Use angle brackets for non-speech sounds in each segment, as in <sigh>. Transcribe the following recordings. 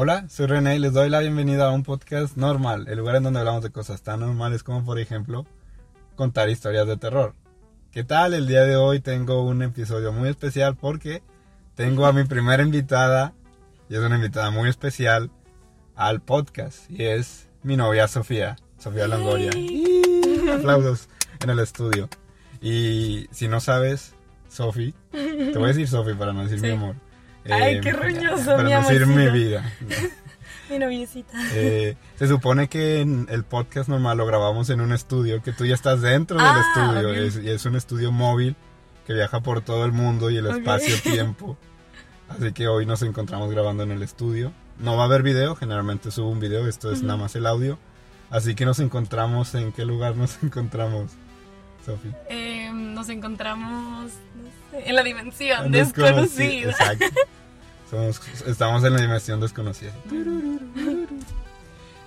Hola, soy René y les doy la bienvenida a un podcast normal, el lugar en donde hablamos de cosas tan normales como por ejemplo contar historias de terror. ¿Qué tal? El día de hoy tengo un episodio muy especial porque tengo a mi primera invitada y es una invitada muy especial al podcast y es mi novia Sofía, Sofía Longoria. <laughs> Aplausos en el estudio. Y si no sabes, Sofi, te voy a decir Sofi para no decir mi amor. Ay, Eh, qué roñoso, Para mi no decir mi vida. <laughs> Mi noviecita. Eh, se supone que en el podcast normal lo grabamos en un estudio, que tú ya estás dentro del Ah, estudio. ok. Es, y es un estudio móvil que viaja por todo el mundo y el Ok. espacio-tiempo. <laughs> Así que hoy nos encontramos grabando en el estudio. No va a haber video, generalmente subo un video, esto es Ujú. nada más el audio. Así que nos encontramos, ¿en qué lugar nos <laughs> encontramos, Sofi? Eh, nos encontramos no sé, en la dimensión En desconocida. Exacto. Somos- estamos en la dimensión desconocida.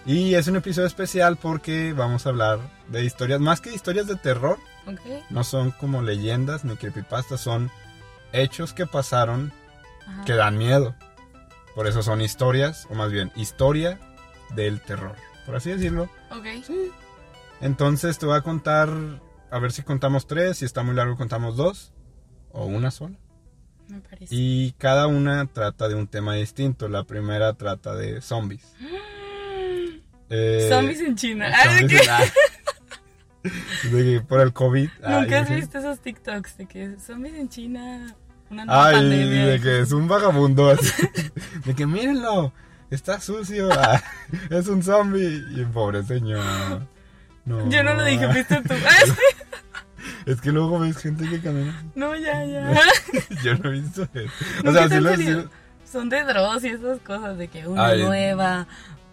Y es un episodio especial porque vamos a hablar de historias, más que historias de terror, Ok. no son como leyendas ni creepypastas, son hechos que pasaron Ajá. que dan miedo. Por eso son historias, o más bien, historia del terror, por así decirlo. Ok. Sí. Entonces te voy a contar, a ver si contamos tres, si está muy largo contamos dos, o una sola. Me parece. Y cada una trata de un tema distinto. La primera trata de zombies. <gasps> Eh, Zombies en China. ¿de <laughs> zombies qué? en- ah, <laughs> de que por el COVID. <laughs> ¿Nunca ay, has visto esos TikToks de que zombies en China? Una nueva Ay, pandemia. de que es un vagabundo. así. De que mírenlo, está sucio. ah, es un zombie. Y pobre señor. No. Yo no lo dije, fuiste tú. Ay, Es que luego ves gente que camina. no, ya, ya. <laughs> Yo no he visto eso. O ¿Nunca sea, sí lo sí- Son de Dross y esas cosas de que una Ay. nueva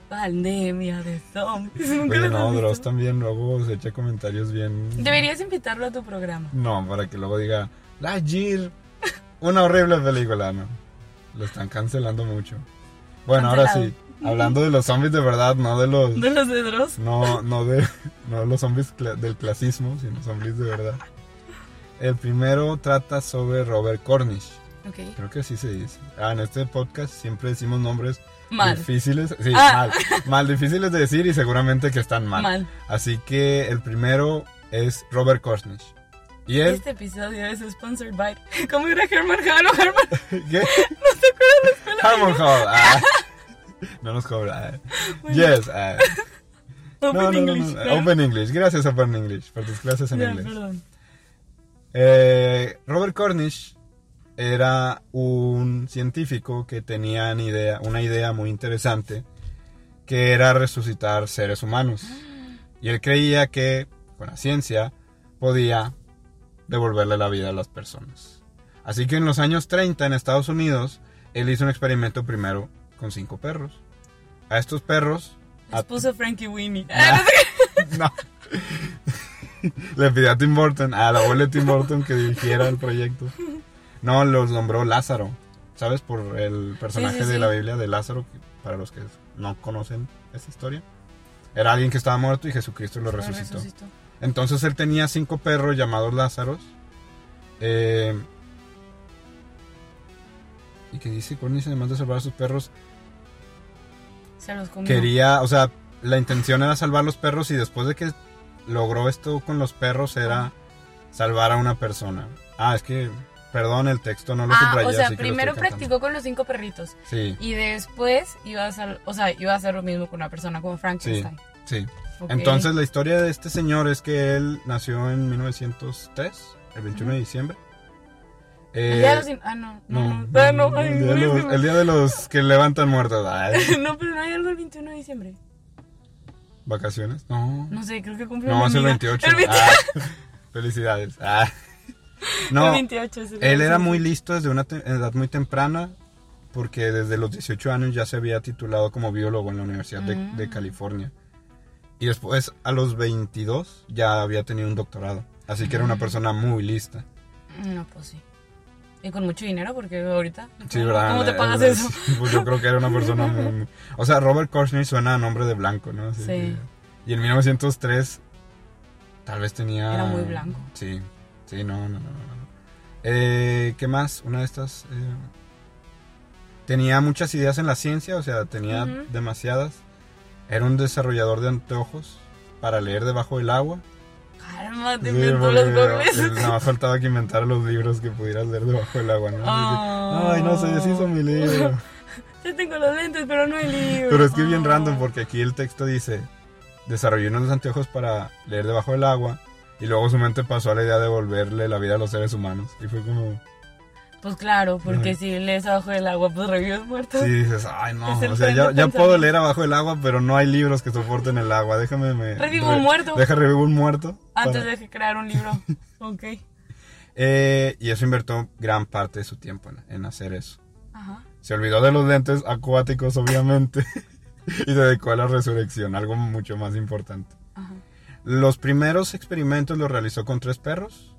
pandemia de zombies. ¿Nunca Oye, los has no? Dross también luego se echa comentarios bien. Deberías invitarlo a tu programa. No, para que luego diga, Lightyear, una horrible película, no. Lo están cancelando mucho. Bueno, ahora sí, hablando de los zombies de verdad, no de los... ¿De los de Dross? No, no de, no de los zombies del clasismo, sino zombies de verdad. El primero trata sobre Robert Cornish. Ok. Creo que así se dice. Ah, en este podcast siempre decimos nombres Mal. difíciles. Sí, Ah. mal. Mal, difíciles de decir y seguramente que están mal. Mal. Así que el primero es Robert Cornish. Y él... Este episodio es sponsored by. ¿Cómo era Herman Haro? Herman. <laughs> ¿Qué? ¿No se acuerdan de la escuela? Hall. ah. <laughs> No nos cobra. ah. Bueno. Yes. ah. Open No, no, English. no. Open English. Gracias, Open English, por tus clases en Ya, inglés. perdón. Eh, Robert Cornish era un científico que tenía una idea, una idea muy interesante, que era resucitar seres humanos. Y él creía que con la ciencia podía devolverle la vida a las personas. Así que en los años 30 en Estados Unidos, él hizo un experimento primero con cinco perros. A estos perros... Les a- puso Frankie Winnie. <laughs> No. <laughs> Le pidió a Tim Burton, a la abuela de Tim Burton que dirigiera el proyecto. No, los nombró Lázaro. ¿Sabes? Por el personaje Sí, sí, de sí. la Biblia de Lázaro, que para los que no conocen esta historia. Era alguien que estaba muerto y Jesucristo lo Lo resucitó. resucitó. Entonces él tenía cinco perros llamados Lázaros. Eh, y que dice Cornish, además de salvar a sus perros, Se los comió. quería, o sea, la intención era salvar los perros y después de que logró esto con los perros era salvar a una persona. Ah, es que, perdón, el texto no lo Ah, subrayé, o sea, así primero practicó con los cinco perritos. Sí, Y después iba a hacer, o sea, iba a hacer lo mismo con una persona como Frankenstein. sí. Entonces la historia de este señor es que él nació en 1903, el 21 de diciembre. El día de los in- Ah, no. no, No, no, ay, el, día los, el día de los que levantan muertos. <laughs> No, pero no hay algo el 21 de diciembre. ¿Vacaciones? No. No sé, creo que cumple No, es el amiga. 28. El 28. Ah, <laughs> felicidades. Ah. <laughs> No, el 28 es el Él era 28. muy listo desde una edad muy temprana porque desde los 18 años ya se había titulado como biólogo en la Universidad de, Mm. de California. Y después a los 22 ya había tenido un doctorado. Así que era una Mm. persona muy lista. No, pues sí. Y con mucho dinero, porque ahorita. Sí, ¿verdad? ¿Cómo te pagas eso? sí, Pues yo creo que era una persona muy... muy- O sea, Robert Cornish suena a nombre de blanco, ¿no? Así Sí. que- Y en 1903 tal vez tenía... Era muy blanco. Sí, sí, no, no, no. no. Eh, ¿Qué más? Una de estas... eh, Tenía muchas ideas en la ciencia, o sea, tenía demasiadas. Era un desarrollador de anteojos para leer debajo del agua. Caramba, te Sí, inventó los goggles. Nada más faltaba que inventara los libros que pudieras leer debajo del agua, ¿no? Ah. Ay, no se deshizo mi libro. <laughs> Ya tengo los lentes, pero no el libro. Pero es que es bien Ah. random porque aquí el texto dice, desarrolló unos anteojos para leer debajo del agua y luego su mente pasó a la idea de devolverle la vida a los seres humanos. Y fue como, Pues claro, porque si lees abajo del agua, pues revives muerto. sí, dices, ay no, <laughs> o sea, ya, puedo leer abajo del agua, pero no hay libros que soporten el agua. Déjame me... Revivo un muerto. Deja revivo un muerto. Antes para- de crear un libro. <laughs> ok. Eh, y eso invirtió gran parte de su tiempo en, en hacer eso. Ajá. Se olvidó de los lentes acuáticos, obviamente, <laughs> y se dedicó a la resurrección, algo mucho más importante. Ajá. Los primeros experimentos los realizó con tres perros.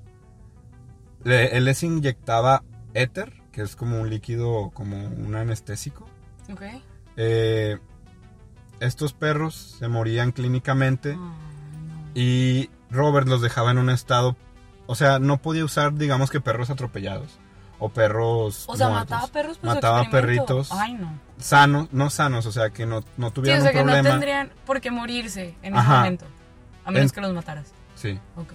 Le- él les inyectaba éter, que es como un líquido, como un anestésico. Ok. Eh, estos perros se morían clínicamente no. y Robert los dejaba en un estado, o sea, no podía usar, digamos que perros atropellados o perros O sea, muertos. mataba perros su Mataba perritos. Ay, no. sanos, no sanos, o sea, que no, no Sí, tuvieran o sea un que no tendrían por qué morirse en ese momento. A menos En- que los mataras. Sí. Ok.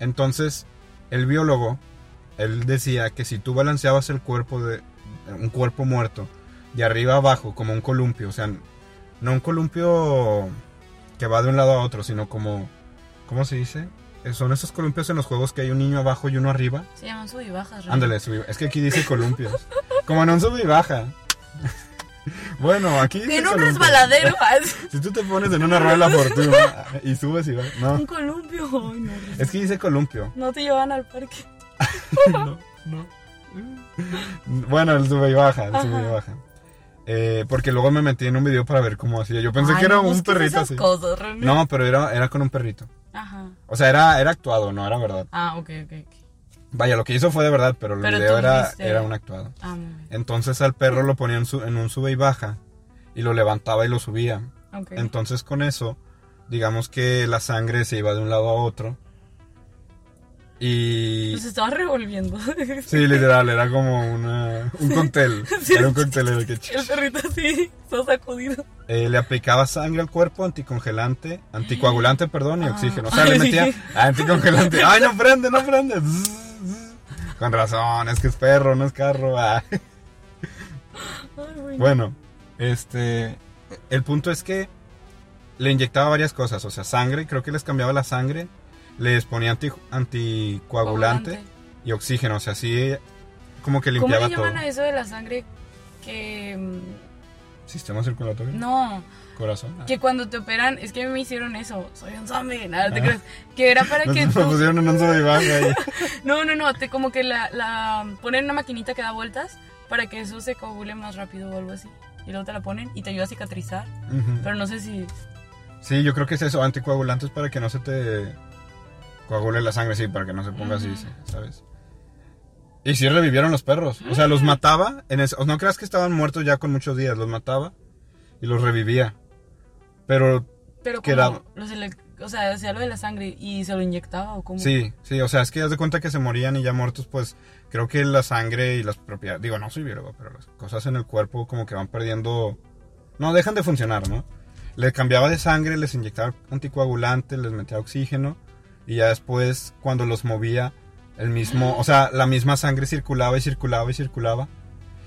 Entonces, el biólogo, él decía que si tú balanceabas el cuerpo de un cuerpo muerto de arriba a abajo como un columpio, o sea, no un columpio que va de un lado a otro, sino como ¿cómo se dice? Eh, Son esos columpios en los juegos que hay un niño abajo y uno arriba. Se llaman sub y bajas. Ándale, sub y- es que aquí dice columpios. como en un sub y baja. <laughs> bueno, aquí dice En un resbaladero. <laughs> Si tú te pones en una rueda de la fortuna y subes y vas, no, un columpio. Ay, no. es que dice columpio. No te llevan al parque. <laughs> no, no. Bueno, el sube y baja, el sube y baja. Eh, porque luego me metí en un video para ver cómo hacía. Yo pensé Ay, que era no un perrito así. cosas. No, pero era, era con un perrito. Ajá. O sea, era, era actuado, no era verdad. Ah, ok, ok, ok. Vaya, lo que hizo fue de verdad, pero el Pero video era, era un actuado. Ah. Entonces al perro lo ponía en, su- en un sube y baja y lo levantaba y lo subía. Ok. Entonces con eso, digamos que la sangre se iba de un lado a otro. Y... Pues estaba revolviendo. <laughs> Sí, literal, era como una, un cóctel. Sí. Era un cóctel en el que El perrito así, todo sacudido. eh, le aplicaba sangre al cuerpo, anticongelante, anticoagulante, perdón, y Ah. oxígeno. O sea, le metía anticongelante. ¡Ay, no prende, no prende! Con razón, es que es perro, no es carro. ah. Ay. Bueno, este. El punto es que le inyectaba varias cosas, o sea, sangre, creo que les cambiaba la sangre, les ponía anti- anticoagulante Coagulante. y oxígeno, o sea, así como que ¿Cómo limpiaba le todo. llaman a eso de la sangre que... mm, Sistema circulatorio, No, corazón. ah. que cuando te operan, es que me hicieron eso, soy un zombie, nada, te Ah. crees. Que era para <laughs> que me tú... pusieron en un y- <laughs> No, no, no, te como que la, la ponen una maquinita que da vueltas para que eso se coagule más rápido o algo así. Y luego te la ponen y te ayuda a cicatrizar. Ujú. Pero no sé si... Sí, yo creo que es eso, anticoagulantes para que no se te coagule la sangre, sí, para que no se ponga así, sí, ¿sabes? Y sí revivieron los perros, o sea, los mataba, en ese- no creas que estaban muertos ya con muchos días, los mataba y los revivía. Pero Pero Que como... era- Los elec- o sea, hacía lo de la sangre y se lo inyectaba o como... sí, sí, o sea, es que haz de cuenta que se morían y ya muertos, pues creo que la sangre y las propiedades, digo, no soy biólogo, pero las cosas en el cuerpo como que van perdiendo, no, dejan de funcionar, ¿no? Les cambiaba de sangre, les inyectaba anticoagulante, les metía oxígeno y ya después cuando los movía el mismo, o sea, la misma sangre circulaba y circulaba y circulaba.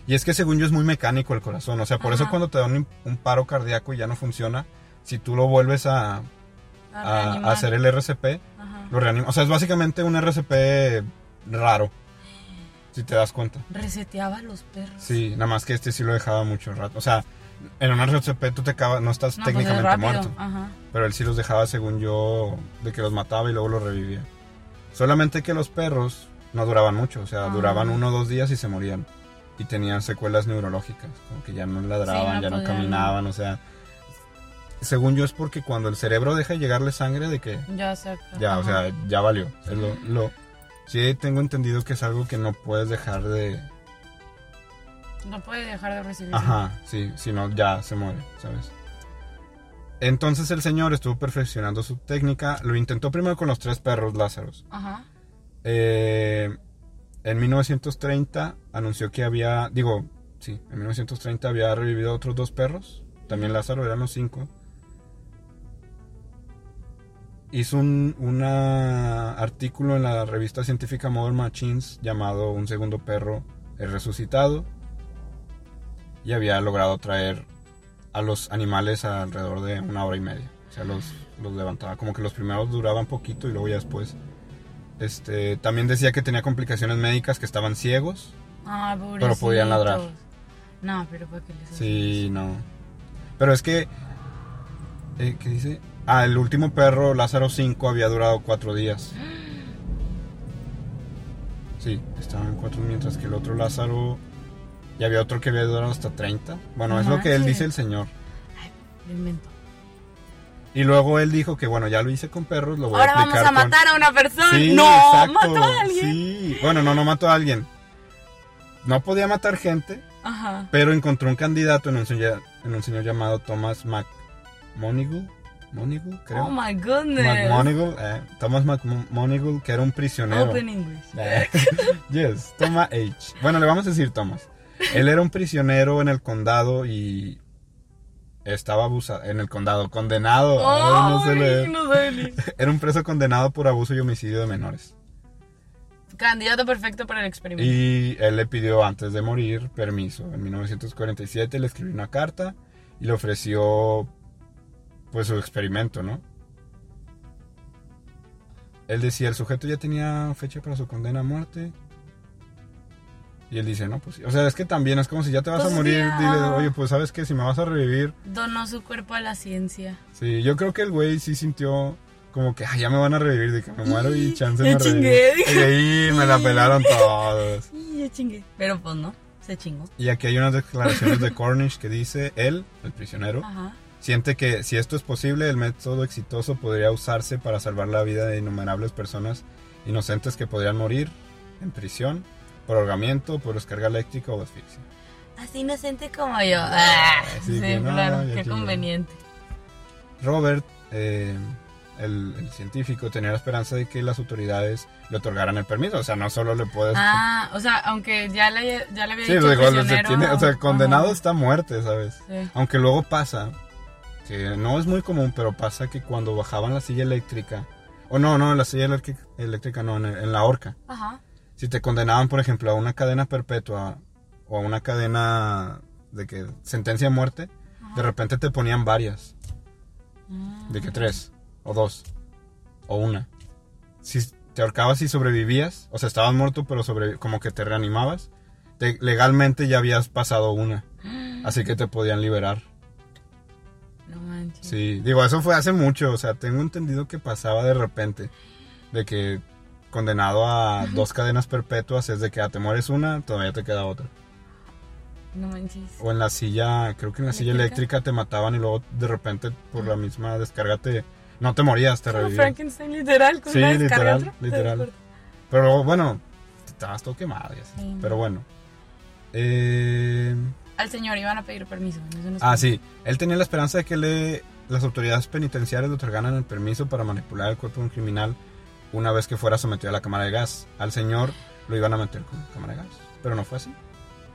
Y es que según yo es muy mecánico el corazón, o sea, por eso cuando te da un, un paro cardíaco y ya no funciona, si tú lo vuelves a, A hacer el RCP, Ajá. lo reanima. O sea, es básicamente un RCP raro. Si te das cuenta. Reseteaba a los perros. Sí, nada más que este sí lo dejaba mucho rato. O sea, en un RCP tú te acabas, no estás No, pues es técnicamente muerto. Ajá. Pero él sí los dejaba, según yo, de que los mataba y luego los revivía. Solamente que los perros no duraban mucho. O sea, Ah. duraban uno o dos días y se morían. Y tenían secuelas neurológicas. Como que ya no ladraban, no ya no caminaban. O sea, según yo es porque cuando el cerebro deja de llegarle sangre de que Ya se ya, o sea, ya valió. Es lo, lo- sí tengo entendido que es algo que no puedes dejar de... No puede dejar de recibir. Ajá, sí, si no ya se muere, ¿sabes? Entonces el señor estuvo perfeccionando su técnica. Lo intentó primero con los tres perros Lázaros. Ajá. Eh, en 1930 anunció que había, digo, sí, en 1930 había revivido otros dos perros. También Lázaro eran los cinco. Hizo un una artículo en la revista científica Modern Machines llamado Un segundo perro es resucitado. Y había logrado traer a los animales alrededor de una hora y media. O sea, los, los levantaba. Como que los primeros duraban poquito y luego ya después. Este, también decía que tenía complicaciones médicas, que estaban ciegos. Ah, Pero podían ladrar. No, pero ¿para qué les Sí, no. Pero es que. eh, ¿Qué dice? Ah, el último perro, Lázaro 5, había durado cuatro días. Sí, estaban cuatro, mientras que el otro Lázaro. Y había otro que había durado hasta 30. Bueno, es lo que él sí. dice el señor. Lo invento. Y luego él dijo que, bueno, ya lo hice con perros, lo voy Ahora a vamos aplicar a con- matar a una persona. Sí, no, exacto, mató a alguien. Sí, bueno, no, no mató a alguien. No podía matar gente, Ajá. pero encontró un candidato en un señor, en un señor llamado Thomas McMonigle. Monigle, creo. Oh my goodness. McMonigle, eh, Thomas McMonigle, que era un prisionero. Open English. Eh, <laughs> yes, Thomas H. Bueno, le vamos a decir Thomas. Él era un prisionero en el condado y estaba abusado en el condado, condenado. Ay, no sé Ay, leer. no sé ni- Era un preso condenado por abuso y homicidio de menores. Candidato perfecto para el experimento. Y él le pidió antes de morir permiso. En 1947 le escribió una carta y le ofreció pues su experimento, ¿no? Él decía, el sujeto ya tenía fecha para su condena a muerte. Y él dice, no, pues. O sea, es que también es como si ya te vas Pues a morir, dile, oye, pues sabes que si me vas a revivir. Donó su cuerpo a la ciencia. Sí, yo creo que el güey sí sintió como que, ya me van a revivir, de que me muero y <laughs> chance Ya me chingué, reviven. Y ahí me la pelaron todos. <laughs> Y ya chingué. Pero pues no, se chingó. Y aquí hay unas declaraciones de Cornish que dice, él, el prisionero, Ajá. Siente que si esto es posible, el método exitoso podría usarse para salvar la vida de innumerables personas inocentes que podrían morir en prisión, por ahogamiento, por descarga eléctrica o asfixia. Así inocente como yo. Ah, Así sí, que no, claro, qué conveniente. Robert, eh, el, el científico, tenía la esperanza de que las autoridades le otorgaran el permiso, o sea, no solo le puedes... Ah, o sea, aunque ya le, ya le había sí, dicho detiene- o sea, condenado está a muerte, ¿sabes? sí. Aunque luego pasa, que no es muy común, pero pasa que cuando bajaban la silla eléctrica, o no, no, la silla eléctrica, eléctrica no, en, el- en la horca, Ajá. si te condenaban, por ejemplo, a una cadena perpetua o a una cadena de que sentencia a muerte, de repente te ponían varias, Ah. de que tres, o dos, o una. Si te ahorcabas y sobrevivías, o sea, estabas muerto, pero sobre, como que te reanimabas, te- legalmente ya habías pasado una, <gasps> así que te podían liberar. Manches. Sí, digo, eso fue hace mucho, o sea, tengo entendido que pasaba de repente, de que condenado a dos cadenas perpetuas es de que ah, te mueres una, todavía te queda otra. No manches. O en la silla, creo que en la silla ¿Eléctrica? te mataban y luego de repente por la misma descarga te, no te morías, te Como revivían. Frankenstein literal, con Sí, una descarga literal, otra. literal. Pero bueno, estabas todo quemado y así. Sí. Pero bueno. Eh, Al señor iban a pedir permiso. no Ah, sí. Él tenía la esperanza de que le, las autoridades penitenciarias le otorgaran el permiso para manipular el cuerpo de un criminal una vez que fuera sometido a la cámara de gas. Al señor lo iban a meter con cámara de gas. Pero no fue así.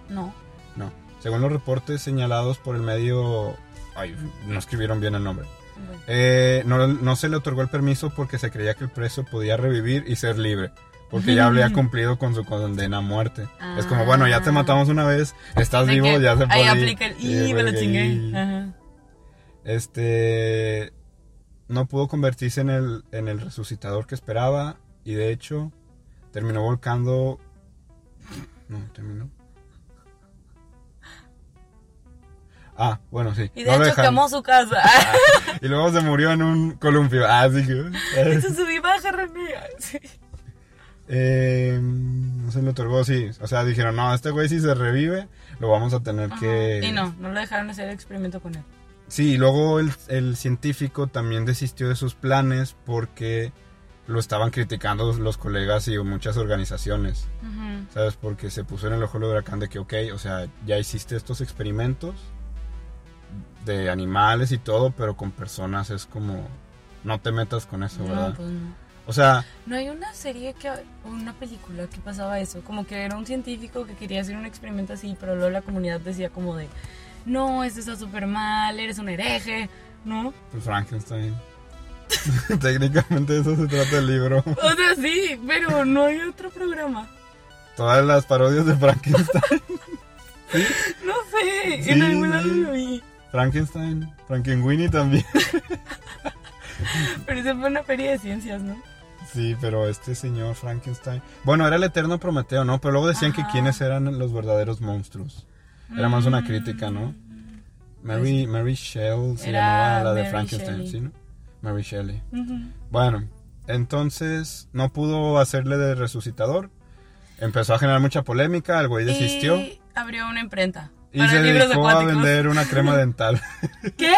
No. No. Según los reportes señalados por el medio... Ay, no escribieron bien el nombre. Bueno. Eh, no, no se le otorgó el permiso porque se creía que el preso podía revivir y ser libre. Porque ya había <laughs> cumplido con su condena a muerte. Es como, bueno, ya te Ah. matamos una vez, estás De vivo, que ya se puede. Ahí aplica el. Y me lo chingué. Ajá. Este no pudo convertirse en el, en el resucitador que esperaba y de hecho terminó volcando. No, terminó. Ah, bueno, sí. Y de no hecho quemó su casa. Y luego se murió en un columpio. Ah, sí que. Eso es su imagen, René. Sí. Eh, no se le otorgó, sí. O sea, dijeron, no, este güey si se revive, lo vamos a tener que... Y no, no lo dejaron hacer el experimento con él. Sí, y luego el, el científico también desistió de sus planes porque lo estaban criticando los colegas y muchas organizaciones. ¿sabes? Porque se puso en el ojo del huracán de que, ok, o sea, ya hiciste estos experimentos de animales y todo, pero con personas es como, no te metas con eso, ¿verdad? Pues no. O sea, No hay una serie que, o una película que pasaba eso, como que era un científico que quería hacer un experimento así, pero luego la comunidad decía como de, no, esto está súper mal, eres un hereje, ¿no? pues Frankenstein. <laughs> Técnicamente eso se trata del libro. O sea, sí, pero no hay otro programa. Todas las parodias de Frankenstein. <laughs> No sé, Sí, en algún lado sí. lo vi. Frankenstein. Frankenweenie también. Pero esa fue una feria de ciencias, ¿no? Sí, pero este señor Frankenstein. Bueno, era el eterno Prometeo, ¿no? Pero luego decían que quiénes eran los verdaderos monstruos. Era más una crítica, ¿no? Mary, Mary Shelley se Era llamaba la de Mary Frankenstein, Shelley. ¿sí, no? Mary Shelley. Bueno, entonces no pudo hacerle de resucitador. Empezó a generar mucha polémica, el güey desistió. Y abrió una imprenta. Y para se libros dedicó a vender una crema <laughs> dental ¿Qué?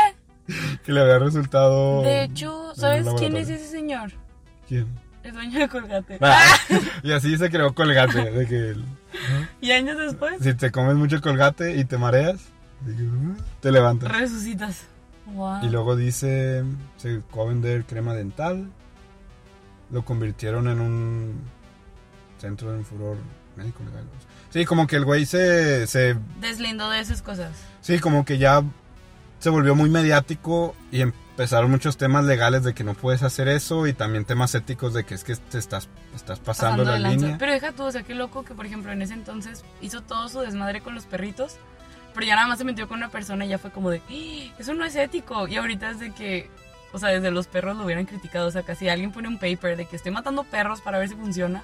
<laughs> que le había resultado. De hecho, ¿sabes quién es ese señor? ¿Quién? El dueño de Colgate. Ah, <laughs> y así se creó colgate. De que Y años después, si te comes mucho colgate y te mareas, uh, te levantas. resucitas. Wow. Y luego dice, se dedicó a vender crema dental. Lo convirtieron en un centro de furor médico legal. Sí, como que el güey se, se Deslindó de esas cosas. Sí, como que ya se volvió muy mediático y empezaron muchos temas legales de que no puedes hacer eso y también temas éticos de que es que te estás, estás pasando, pasando la línea. Pero deja tú, o sea, qué loco que, por ejemplo, en ese entonces hizo todo su desmadre con los perritos, pero ya nada más se metió con una persona y ya fue como de, "¡Ah! eso no es ético. Y ahorita es de que, o sea, desde los perros lo hubieran criticado. O sea, casi alguien pone un paper de que estoy matando perros para ver si funciona,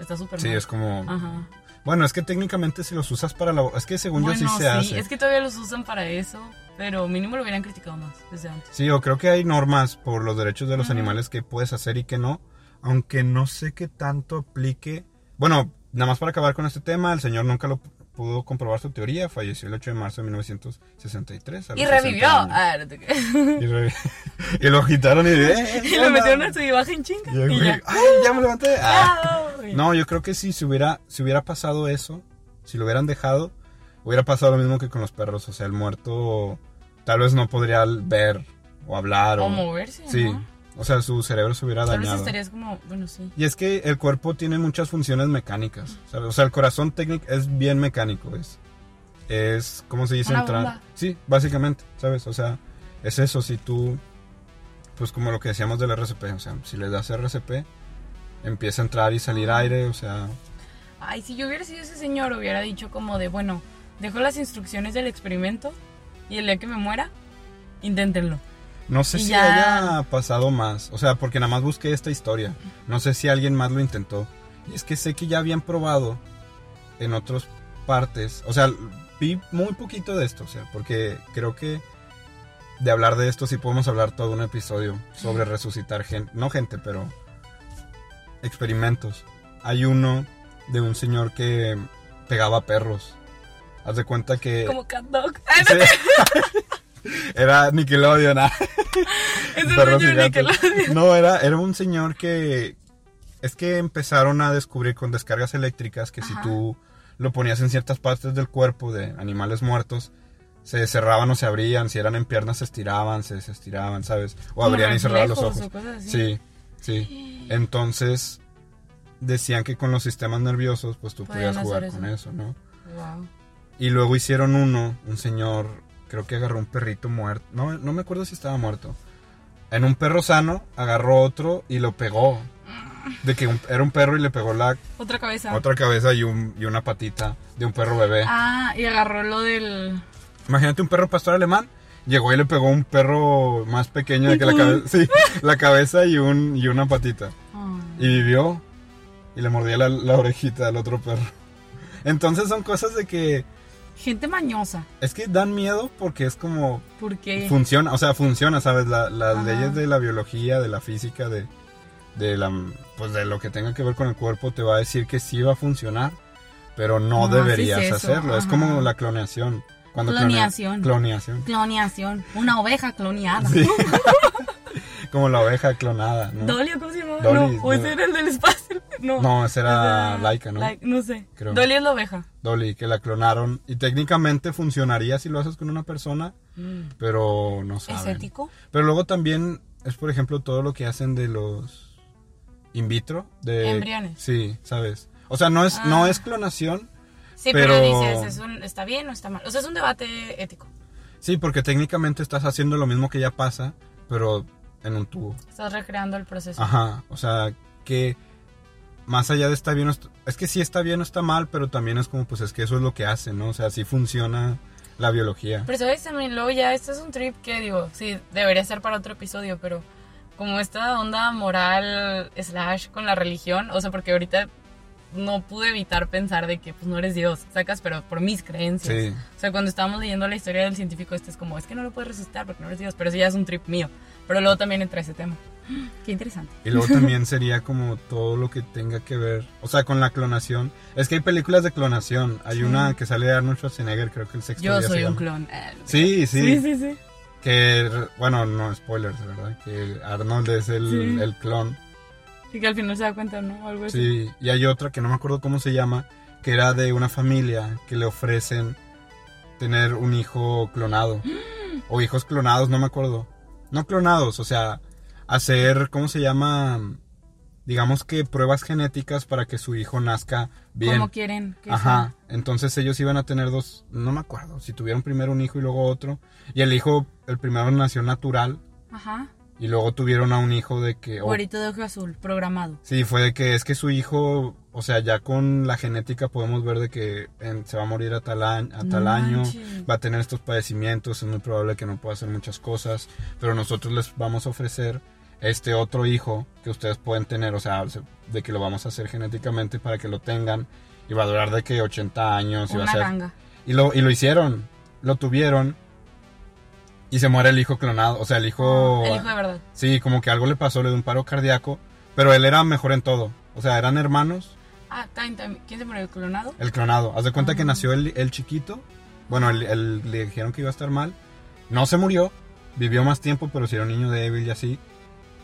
está súper Sí, mal. es como... Ajá. Bueno, es que técnicamente si los usas para la... Es que según Bueno, yo sí se hace. es que todavía los usan para eso, pero mínimo lo hubieran criticado más desde antes. Sí, yo creo que hay normas por los derechos de los Ujú. animales que puedes hacer y que no, aunque no sé qué tanto aplique. Bueno, nada más para acabar con este tema, el señor nunca lo pudo comprobar su teoría, falleció el 8 de marzo de 1963. a Y revivió. 60 años. Ah, no te. Y, re- <laughs> y lo agitaron y, eh, <laughs> y lo metieron en su baja en chinga. Y Y ya. ¡ay, ya me levanté! Ah. Ay. No, yo creo que si se hubiera, si hubiera pasado eso, si lo hubieran dejado, hubiera pasado lo mismo que con los perros. O sea, el muerto tal vez no podría ver o hablar. O, O moverse, Sí, ¿no? o sea, su cerebro se hubiera dañado. estarías como, bueno, sí. Y es que el cuerpo tiene muchas funciones mecánicas. ¿sabes? O sea, el corazón técnico es bien mecánico. Es, es ¿cómo se dice? Una Entrar. bomba. Sí, básicamente, ¿sabes? O sea, es eso. Si tú, pues como lo que decíamos del RCP, o sea, si le das RCP, empieza a entrar y salir aire, o sea, Ay, si yo hubiera sido ese señor, hubiera dicho como de, bueno, dejo las instrucciones del experimento y el día que me muera, inténtenlo. no sé Y si ya. haya pasado más. O sea, porque nada más busqué esta historia. No sé si alguien más lo intentó. Y es que sé que ya habían probado en otras partes. O sea, vi muy poquito de esto, o sea, porque creo que de hablar de esto sí podemos hablar todo un episodio sobre resucitar gente, no gente, pero experimentos. Hay uno de un señor que pegaba perros. Haz de cuenta que Como cat dog. <laughs> <laughs> Era Nickelodeon. ah. <laughs> gatos. Nickelodeon. No, era, era un señor que es que empezaron a descubrir con descargas eléctricas que si tú lo ponías en ciertas partes del cuerpo de animales muertos, se cerraban o se abrían, si eran en piernas se estiraban, se desestiraban, ¿sabes? O Como abrían y cerraban los ojos. Sí, sí. <gasps> Entonces decían que con los sistemas nerviosos pues tú podías jugar con eso. eso, ¿no? Wow. Y luego hicieron uno, un señor, creo que agarró un perrito muerto. No, no me acuerdo si estaba muerto. En un perro sano, agarró otro y lo pegó. De que un- era un perro y le pegó la Otra cabeza. otra cabeza y, un, y una patita de un perro bebé. Ah, y agarró lo del... Imagínate un perro pastor alemán. Llegó y le pegó un perro más pequeño de que la cabeza. Sí, la cabeza y, un, y una patita. Y vivió. Y le mordía la, la orejita al otro perro. Entonces son cosas de que. Gente mañosa. Es que dan miedo porque es como. Porque... Funciona, o sea, funciona, ¿sabes? La- las Ajá. leyes de la biología, de la física, de, de la, pues de lo que tenga que ver con el cuerpo, te va a decir que sí va a funcionar, pero no, No deberías hacerlo. Es como la cloneación. Cuando clonea- Cloneación. cloneación. Cloneación. Una oveja cloneada. Sí. <laughs> <laughs> como la oveja clonada, ¿no? Dolly, ¿o ¿cómo se llama? Dolly, no, o ese era el del espacio. <laughs> No, No, ese era Laika, ¿no? No sé. Creo. Dolly es la oveja. Dolly, que la clonaron. Y técnicamente funcionaría si lo haces con una persona, pero no ¿Es saben. ético? Pero luego también es, por ejemplo, todo lo que hacen de los in vitro. De, Embriones. Sí, ¿sabes? O sea, no es, no Ah. es clonación. Sí, pero, Pero- dices, ¿es un- ¿está bien o está mal? O sea, es un debate ético. Sí, porque técnicamente estás haciendo lo mismo que ya pasa, pero en un tubo. Estás recreando el proceso. Ajá, o sea, que más allá de está bien es que sí está bien o está mal, pero también es como, pues es que eso es lo que hace, ¿no? O sea, así funciona la biología. Pero sabes también, luego ya, esto es un trip que digo, sí, debería ser para otro episodio, pero como esta onda moral slash con la religión, o sea, porque ahorita no pude evitar pensar de que pues no eres Dios, sacas, pero por mis creencias. Sí, O sea, cuando estábamos leyendo la historia del científico, este es como, es que no lo puedes resucitar porque no eres Dios, pero eso ya es un trip mío. Pero luego también entra ese tema. <gasps> Qué interesante. y luego <laughs> también sería como todo lo que tenga que ver, o sea, con la clonación. Es que hay películas de clonación, hay Sí. una que sale de Arnold Schwarzenegger, creo que el sexto Yo día se soy un llama. clon. Ah, Sí, sí, Sí, sí, sí. que, bueno, no spoilers, ¿verdad? Que Arnold es el, Sí. el clon. Y que al final se da cuenta, ¿no? Algo así. Sí, y hay otra que no me acuerdo cómo se llama, que era de una familia que le ofrecen tener un hijo clonado. <gasps> o hijos clonados, no me acuerdo. No clonados, o sea, hacer, ¿cómo se llama? Digamos que pruebas genéticas para que su hijo nazca bien. Como quieren que Ajá, entonces ellos iban a tener dos, no me acuerdo, si tuvieron primero un hijo y luego otro. Y el hijo, el primero nació natural. Ajá. Y luego tuvieron a un hijo de que... o- Güerito de ojo azul, programado. Sí, fue de que es que su hijo, o sea, ya con la genética podemos ver de que en- se va a morir a tal, año, a No tal año, va a tener estos padecimientos, es muy probable que no pueda hacer muchas cosas, pero nosotros les vamos a ofrecer este otro hijo que ustedes pueden tener, o sea, se- de que lo vamos a hacer genéticamente para que lo tengan y va a durar de que 80 años y va a Una ser... ganga. Y lo, y lo hicieron, lo tuvieron y se muere el hijo clonado, o sea, el hijo... El hijo de verdad. Sí, como que algo le pasó, le dio un paro cardíaco, pero él era mejor en todo. O sea, eran hermanos, Ah. ¿Quién se murió? ¿El clonado? el clonado. Haz de cuenta que Ah. nació el, el chiquito, bueno, el- el- le dijeron que iba a estar mal, no se murió, vivió más tiempo, pero sí era un niño débil y así.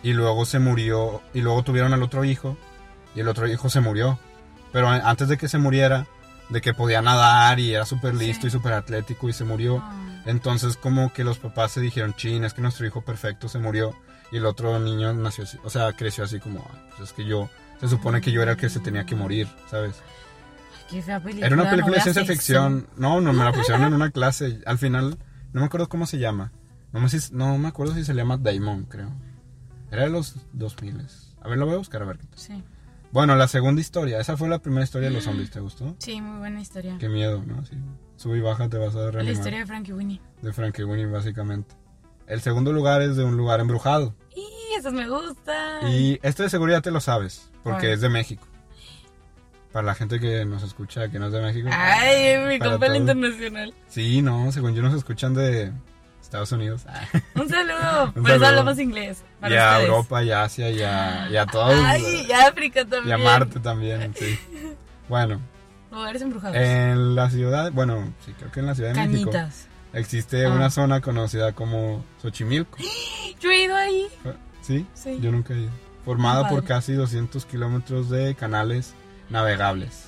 Y luego se murió, y luego tuvieron al otro hijo, y el otro hijo se murió. Pero antes de que se muriera, de que podía nadar y era súper listo Sí. y súper atlético y se murió. Ah. Entonces como que los papás se dijeron, chin, es que nuestro hijo perfecto se murió y el otro niño nació así, o sea, creció así como, "Ah, pues es que yo, se supone que yo era el que se tenía que morir, ¿sabes? Ay, película. Era una no película de ciencia ficción, no, no, me la pusieron en una <laughs> clase, al final, no me acuerdo cómo se llama, no me, no me acuerdo si se llama Damon, creo. Era de los 2000. A ver, lo voy a buscar a ver. qué tal. Sí. Bueno, la segunda historia, esa fue la primera historia de los zombies, ¿te gustó? Sí, muy buena historia. Qué miedo, ¿no? Sí. Sube y baja, te vas a La reanimar. historia de Frankie Winnie. de Frankie Winnie, básicamente. El segundo lugar es de un lugar embrujado. ¡Y esas me gustan! Y este de seguridad te lo sabes, porque es de México. Para la gente que nos escucha que no es de México. Ay, mi compa internacional. Sí, no, según yo nos escuchan de Estados Unidos. <laughs> Un saludo. <laughs> Por eso hablamos inglés. y Para a ustedes. Europa, y a Asia, y a, y a todos. Ay, y a África y también. a Marte también, sí. <laughs> Bueno, Lugares embrujados. en la ciudad, bueno, sí, creo que en la Ciudad de México Cañitas. existe Ah. una zona conocida como Xochimilco. <gasps> Yo he ido ahí. ¿Sí? Sí. Yo nunca he ido. Formada por casi 200 kilómetros de canales navegables.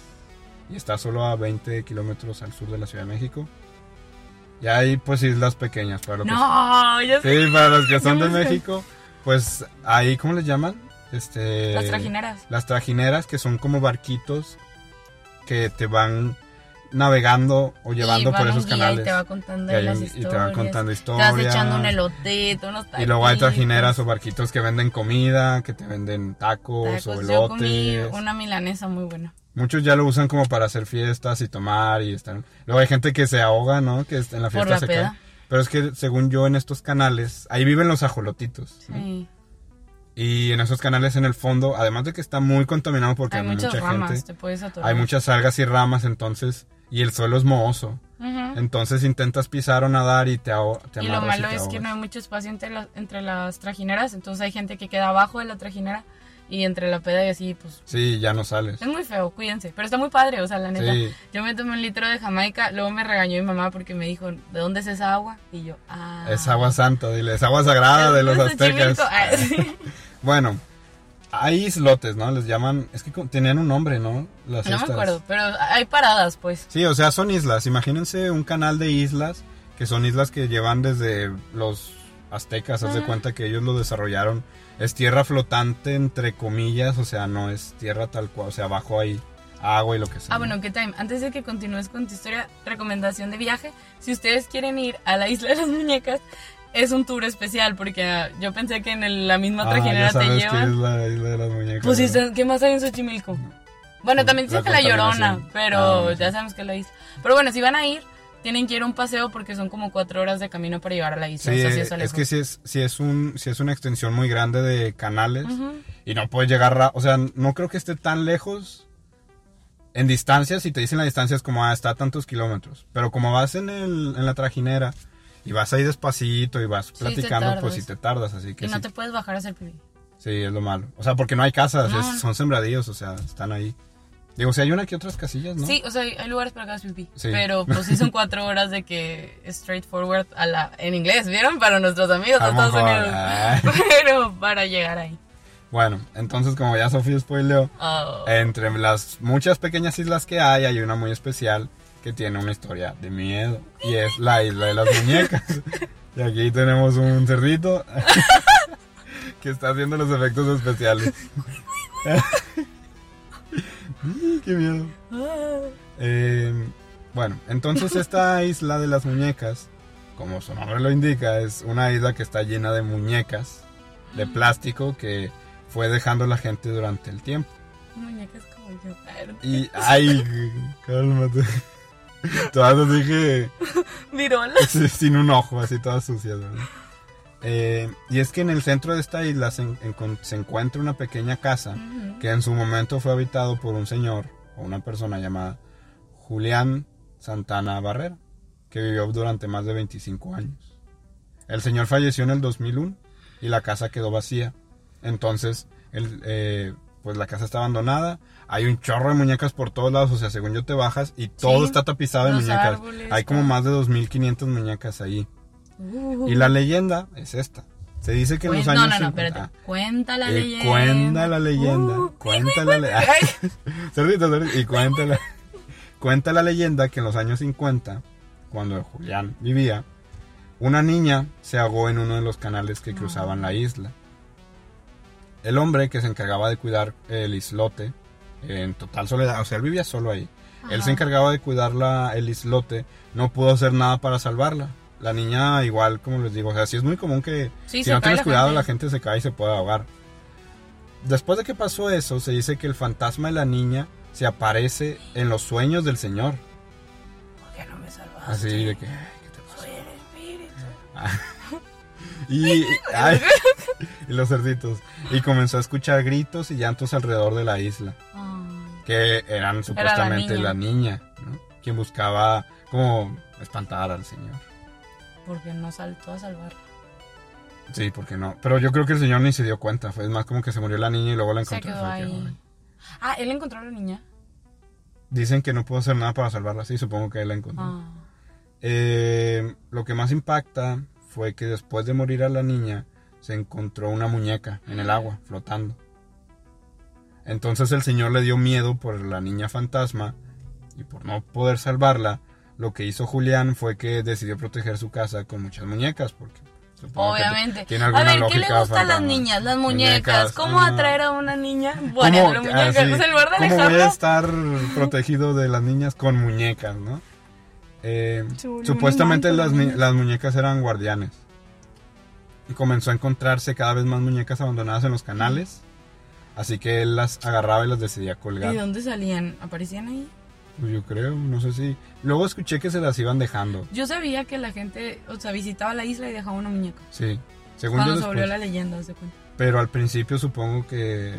Y está solo a 20 kilómetros al sur de la Ciudad de México. Y hay pues islas pequeñas para los No, ya que, sé. sí, para los que <laughs> son de sé. México. Pues ahí, ¿cómo les llaman? Este, Las trajineras. Las trajineras que son como barquitos que te van navegando o llevando Y por esos canales. Y te va contando Y, las un- y historias. te van contando Te historias. vas echando un elotito, unos Y luego hay trajineras o barquitos que venden comida, que te venden tacos, o Tacos. Yo comí elotes. una milanesa muy buena. Muchos ya lo usan como para hacer fiestas y tomar y están. Luego hay gente que se ahoga, ¿no? Que en la fiesta la se cae. Pero es que según yo en estos canales, ahí viven los ajolotitos. ¿no? Y en esos canales en el fondo, además de que está muy contaminado porque Hay hay, muchas mucha ramas, gente, te puedes atorar. hay muchas algas y ramas, entonces, y el suelo es mohoso. Entonces intentas pisar o nadar y te, aho- te Y lo malo es que no ahogas. hay mucho espacio entre, las entre las trajineras, entonces hay gente que queda abajo de la trajinera y entre la peda y así, pues Sí, ya no sales. es muy feo, cuídense. Pero está muy padre, o sea, la neta. Sí. Yo me tomé un litro de Jamaica, luego me regañó mi mamá porque me dijo, ¿de dónde es esa agua? Y yo, ah. Es agua santa, dile, es agua sagrada de los aztecas. <laughs> Bueno, hay islotes, ¿no? Les llaman, es que tenían un nombre, ¿no? Las No me estas. acuerdo, pero hay paradas, pues. Sí, o sea, son islas. Imagínense un canal de islas, que son islas que llevan desde los aztecas, haz de cuenta que ellos lo desarrollaron. Es tierra flotante, entre comillas, o sea, no es tierra tal cual, o sea, abajo hay agua y lo que sea. Ah, bueno, ¿qué time? Antes de que continúes con tu historia, recomendación de viaje. Si ustedes quieren ir a la Isla de las Muñecas, es un tour especial porque ah, yo pensé que en el- la misma Ah, trajinera ya te sabes que es llevan. la isla de las muñecas. Pues, ¿qué más hay en Xochimilco? Bueno, también La dicen que la Llorona, pero Ah, ya sabemos que la isla. Pero bueno, si van a ir, tienen que ir a un paseo porque son como cuatro horas de camino para llegar a la isla. Sí, o sea, sí es, que si es, si es un, si es una extensión muy grande de canales y no puedes llegar, o sea, no creo que esté tan lejos en distancia, si te dicen la distancia es como, ah, está a tantos kilómetros, pero como vas en, el, en la trajinera y vas ahí despacito y vas platicando, pues si te tardas, así que Y no te puedes bajar a hacer pipí. sí, es lo malo. O sea, porque no hay casas, No. es- son sembradíos, o sea, están ahí. Digo, si hay una que otras casillas, ¿no? Sí, o sea, hay lugares para hagas pipí. Sí. Pero pues sí son <laughs> cuatro horas de que straightforward a la, en inglés, ¿vieron? Para nuestros amigos de Estados Unidos. <laughs> Pero para llegar ahí. Bueno, entonces como ya Sofía spoileó, Oh. Entre las muchas pequeñas islas que hay, hay una muy especial que tiene una historia de miedo. Y es la isla de las muñecas. <laughs> Y aquí tenemos un cerdito que está haciendo los efectos especiales. <laughs> ¡Qué miedo! Eh, bueno, entonces esta <laughs> isla de las muñecas, como su nombre lo indica, es una isla que está llena de muñecas de plástico que fue dejando la gente durante el tiempo. Muñecas como yo. Y, ay, cálmate. <laughs> Todas así que Virola. sin un ojo, así todas sucias, ¿verdad? Eh, y es que en el centro de esta isla se, en- se encuentra una pequeña casa que en su momento fue habitado por un señor o una persona llamada Julián Santana Barrera, que vivió durante más de 25 años. El señor falleció en el 2001 y la casa quedó vacía. Entonces, el, eh, pues la casa está abandonada. Hay un chorro de muñecas por todos lados, o sea, según yo te bajas y todo Sí, está tapizado de muñecas. árboles, Hay como más de 2.500 muñecas ahí. Uh. Y la leyenda es esta. Se dice que en los años no, no, no, 50 espérate. Cuenta la y leyenda. Cuenta la leyenda. Uh, cuenta la leyenda. <laughs> Y cuenta la, cuenta la leyenda que en los años 50, cuando Julián vivía, una niña se ahogó en uno de los canales que cruzaban la isla. El hombre que se encargaba de cuidar el islote, en total soledad, o sea, él vivía solo ahí. Él se encargaba de cuidar la- el islote, no pudo hacer nada para salvarla. La niña, igual, como les digo, o sea, sí es muy común que Sí, si no tienes la cuidado, gente. la gente se cae y se puede ahogar. Después de que pasó eso, se dice que el fantasma de la niña se aparece en los sueños del señor. ¿Por qué no me salvaste? Así de que, "Ay, ¿qué te pasó?". Soy el espíritu. <laughs> Y, ay, <laughs> y los cerditos. Y comenzó a escuchar gritos y llantos alrededor de la isla. Que eran supuestamente niña. la niña, ¿no? Quien buscaba como espantar al señor. Porque no saltó a salvar. Sí, porque no. Pero yo creo que el señor ni se dio cuenta. Fue más como que se murió la niña y luego la Se encontró. quedó Fue que, ahí. "Ay". Ah, él encontró a la niña. Dicen que no pudo hacer nada para salvarla. Sí, supongo que él la encontró. Ah. Eh, lo que más impacta fue que después de morir a la niña se encontró una muñeca en el agua flotando. Entonces el señor le dio miedo por la niña fantasma y por no poder salvarla. Lo que hizo Julián fue que decidió proteger su casa con muchas muñecas porque supongo que Obviamente. tiene A alguna ver, ¿qué le gustan las niñas? Las muñecas. Muñecas, ¿Cómo ah. atraer a una niña? Bueno, ¿Cómo, la muñeca. ah, sí, O sea, en lugar de ¿cómo voy a estar protegido de las niñas con muñecas, no? Eh, supuestamente las, las las muñecas eran guardianes. Y comenzó a encontrarse cada vez más muñecas abandonadas en los canales. Así que él las agarraba y las decidía ¿Y colgar. de dónde salían? ¿Aparecían ahí? Pues yo creo, no sé si. Luego escuché que se las iban dejando. Yo sabía que la gente, o sea, visitaba la isla y dejaba una muñeca. Sí. Según Cuando yo se volvió después. la leyenda, de cuenta. Pero al principio supongo que.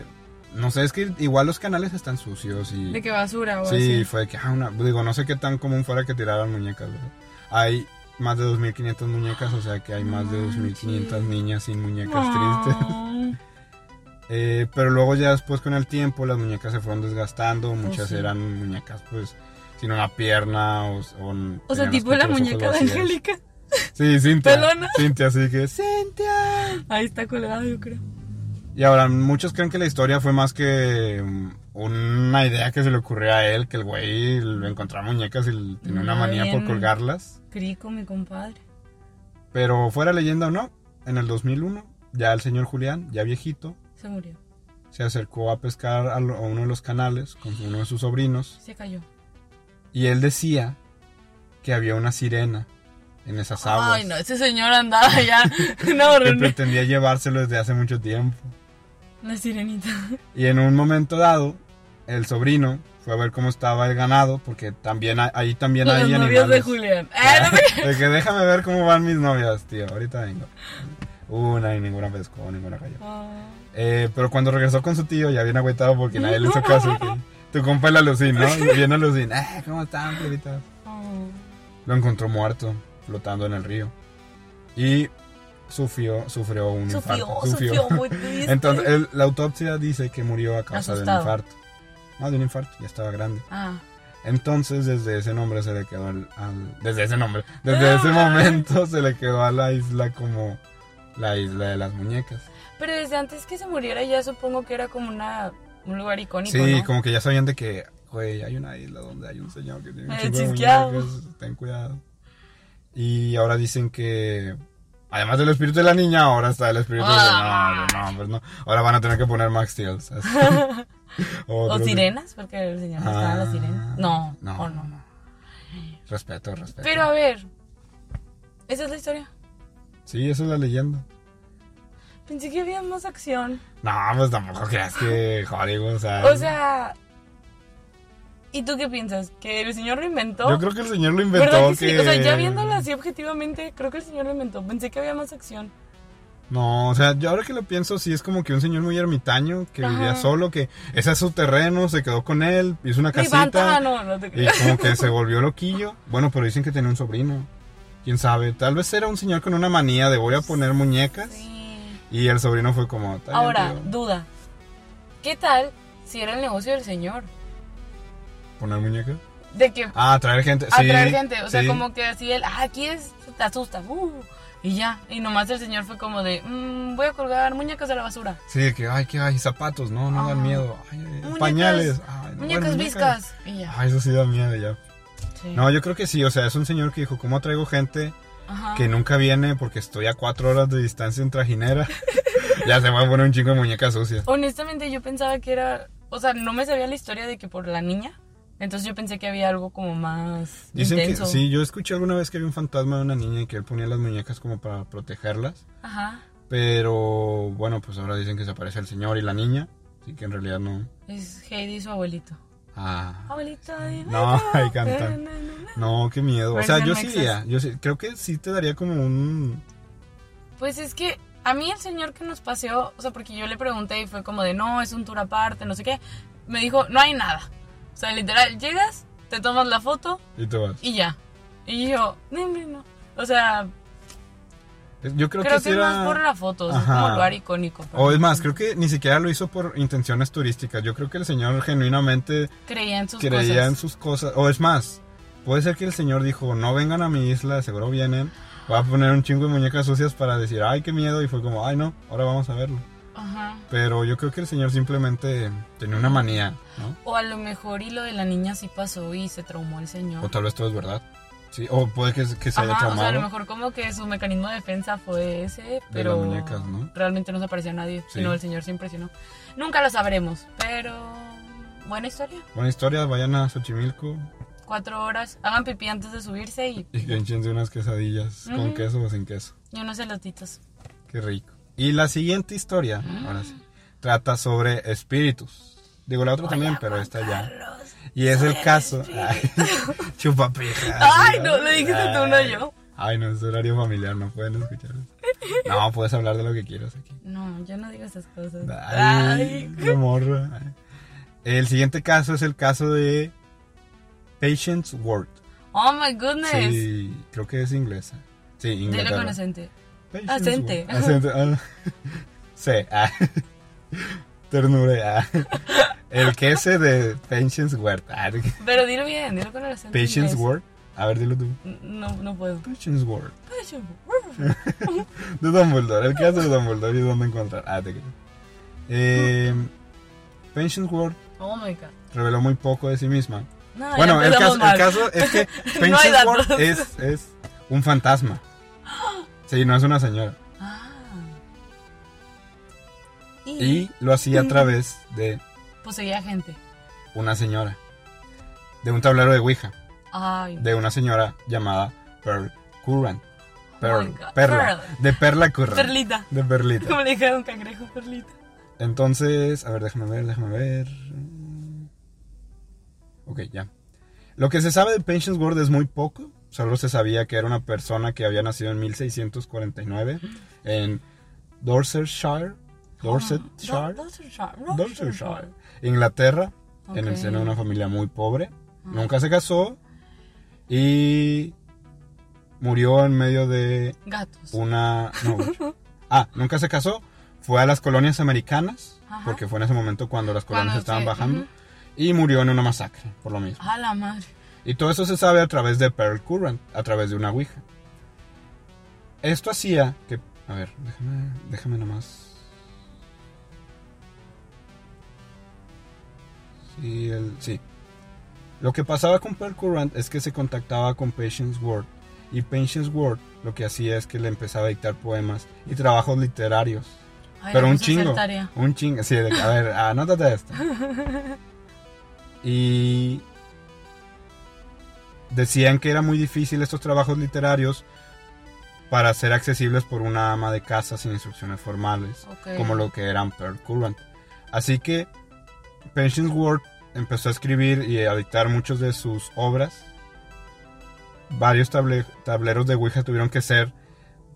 No sé, es que igual los canales están sucios y. De que basura o Sí, así. fue que, ah, una, digo, no sé qué tan común fuera que tiraran muñecas, ¿verdad? Hay más de 2.500 muñecas, o sea que hay más de 2.500 Manches. niñas sin muñecas tristes. <laughs> Eh, pero luego ya después con el tiempo las muñecas se fueron desgastando, muchas sí. eran muñecas pues sin una pierna o... O, O sea, tipo la muñeca de. Angélica. Sí, Cintia. Pelona. Cintia, así que, Cintia. Ahí está colgado, yo creo. Y ahora, muchos creen que la historia fue más que mm, una idea que se le ocurrió a él, que el güey le encontraba muñecas y tenía una manía por colgarlas. Crico, mi compadre. Pero fuera leyenda o no, en el 2001, ya el señor Julián, ya viejito, Se murió. se acercó a pescar a, lo- a uno de los canales con uno de sus sobrinos Se cayó. y él decía que había una sirena en esas aguas Ay, no, ese señor andaba <laughs> ya. <laughs> No, que pretendía llevárselo desde hace mucho tiempo. La sirenita. Y en un momento dado, el sobrino fue a ver cómo estaba el ganado, porque también hay- ahí también Los hay novios de animales. Julián. Ah, <laughs> no sé. De que déjame ver cómo van mis novias, tío. Ahorita vengo. Una y ninguna pescó, ninguna cayó. Ah. Eh, pero cuando regresó con su tío, ya bien agüetado porque nadie le hizo caso. que tu compa el alucín, ¿no? Y viene alucín. Eh, ¿cómo están, plebita? Ah. Lo encontró muerto, flotando en el río. Y sufrió, sufrió un Sufrió, infarto. sufrió muy <laughs> triste. Entonces, el- la autopsia dice que murió a causa de un infarto. No, de un infarto, ya estaba grande. Ah. Entonces, desde ese nombre se le quedó al, al- Desde ese nombre. <laughs> Desde ese momento se le quedó a la isla como la isla de las muñecas. Pero desde antes que se muriera ya supongo que era como una un lugar icónico, Sí, ¿no? como que ya sabían de que, güey, hay una isla donde hay un señor que tiene un Eh, chingo de muñecas, ten cuidado. Y ahora dicen que, además del espíritu de la niña, ahora está el espíritu Ah. de... No, no, pues no. Ahora van a tener que poner Max Steel. ¿O <laughs> sirenas? Porque el señor no estaba Ah, las sirenas. No, no, o no. no. Respeto, respeto. Pero a ver, esa es la historia. Sí, esa es la leyenda. Pensé que había más acción. No, pues tampoco creas que Hollywood, o sea... O sea, ¿y tú qué piensas? ¿Que el señor lo inventó? Yo creo que el señor lo inventó. ¿Verdad que sí? O sea, ya viéndolo así objetivamente, creo que el señor lo inventó. Pensé que había más acción. No, o sea, yo ahora que lo pienso, sí es como que un señor muy ermitaño que Ajá. vivía solo, que ese es su terreno, se quedó con él, hizo una casita <laughs> pantano, no te y como que se volvió loquillo. Bueno, pero dicen que tenía un sobrino. Quién sabe, tal vez era un señor con una manía de voy a poner muñecas Sí. Y el sobrino fue como. "Está bien, Ahora, tío". duda. ¿Qué tal si era el negocio del señor? poner muñecas. De que Ah, traer gente. sí, atraer gente. O sea, como que así él, ah, aquí es, te asusta. uh, y ya. Y nomás el señor fue como de, "Mm, voy a colgar muñecas de la basura. Sí, de que, ay, que hay zapatos, no, no dan Ah. miedo. Ay, ay, Muñecas- pañales. Ay, Muñecas bueno, viscas. Y ya. Ay, eso sí da miedo ya. Sí. No, yo creo que sí, o sea, es un señor que dijo, ¿cómo traigo gente Ajá. que nunca viene porque estoy a cuatro horas de distancia en trajinera? <laughs> ya se va a poner un chingo de muñecas sucias. Honestamente, yo pensaba que era. O sea, no me sabía la historia de que por la niña. Entonces yo pensé que había algo como más Dicen intenso. que sí, yo escuché alguna vez que había un fantasma de una niña y que él ponía las muñecas como para protegerlas. Ajá. Pero bueno, pues ahora dicen que se aparece el señor y la niña. Así que en realidad no. Es Heidi y su abuelito. Ah. Abuelito. No, ahí cantan. Na. No, qué miedo. O sea, yo sí iría. Yo sí, creo que sí te daría como un. Pues es que a mí el señor que nos paseó, o sea, porque yo le pregunté y fue como de, no, es un tour aparte, no sé qué, me dijo, no hay nada. O sea, literal, llegas, te tomas la foto Y te vas. y ya. Y yo, no, no, no. O sea, Yo creo, creo que que, es más era. por la foto, es como lugar icónico. O es más, creo que ni siquiera lo hizo por intenciones turísticas. Yo creo que el señor genuinamente Creía en sus creía cosas. en sus cosas. O es más, puede ser que el señor dijo, no vengan a mi isla, seguro vienen. Voy a poner un chingo de muñecas sucias para decir, ay, qué miedo. Y fue como, ay, no, ahora vamos a verlo. Ajá. Pero yo creo que el señor simplemente tenía una manía, ¿no? O a lo mejor y lo de la niña sí pasó y se traumó el señor. O tal vez todo es verdad. Sí, o puede que, que se haya Ajá, o sea, a traumado. lo mejor como que su mecanismo de defensa fue ese, pero las muñecas, ¿no? realmente no se apareció a nadie, Sí. sino el señor se impresionó. Nunca lo sabremos, pero buena historia. Buena historia, vayan a Xochimilco Cuatro horas, hagan pipí antes de subirse y, y que échense unas quesadillas con queso o sin queso. y unos elotitos. Qué rico. Y la siguiente historia, ahora sí, trata sobre espíritus. Digo, la otra también, pero esta ya. Y es el caso. Ay, <laughs> chupapija. Ay, no, lo dijiste tú, no yo. Ay, no, es horario familiar, no pueden escuchar. No, puedes hablar de lo que quieras aquí. No, yo no digo esas cosas. Ay, Ay. morra. El siguiente caso es el caso de Patience Ward. Oh my goodness. Sí, creo que es inglesa. Sí, Dilo Inglaterra. con acente. Patience Acente. Ward. Acente. ah. <laughs> Sí. ah. Ternura. <laughs> El queso de Patience Ward. Ah, Pero dilo bien, dilo con el acento. Patience. Ward. A ver, dilo tú. No, no puedo. Patience Ward. Patience Ward. <laughs> De Dumbledore. El caso de Dumbledore y dónde encontrar. Ah, te creo. Eh, Patience Ward Oh my god. reveló muy poco de sí misma. No, Bueno, el caso, el es que <laughs> No datos. Ward es, es un fantasma. <gasps> Sí, no es una señora. Y lo hacía a través de Poseía gente. una señora. De un tablero de Ouija. Ay. De una señora llamada Pearl Curran. Oh Pearl. Perla. Pearl. De Perla Curran. Perlita. De Perlita. Como le dije un cangrejo, perlita. Entonces, a ver, déjame ver, déjame ver. Ok, ya. Lo que se sabe de Ward es muy poco. Solo se sabía que era una persona que había nacido en 1649 en Dorsetshire. Dorsetshire. Ah, Dorsetshire. Dorsetshire. Inglaterra, en el seno de una familia muy pobre. Ah. Nunca se casó y murió en medio de Gatos. una... No, <laughs> ah, nunca se casó. Fue a las colonias americanas, Ajá. porque fue en ese momento cuando las colonias Cuando estaban sí, bajando. Y murió en una masacre, por lo mismo. A la madre. Y todo eso se sabe a través de Pearl Current, a través de una Ouija. Esto hacía que... A ver, déjame, déjame nomás... Sí, el, sí. Lo que pasaba con Pearl Current es que se contactaba con Patience Ward. Y Patience Ward lo que hacía es que le empezaba a dictar poemas y trabajos literarios. Ay, Pero un chingo. Un chingo. Sí, de a ver, <laughs> anótate esto. Y decían que era muy difícil estos trabajos literarios para ser accesibles por una ama de casa sin instrucciones formales, como lo que eran Pearl Current. Así que Ward empezó a escribir y a dictar muchas de sus obras. Varios table- tableros de Ouija tuvieron que ser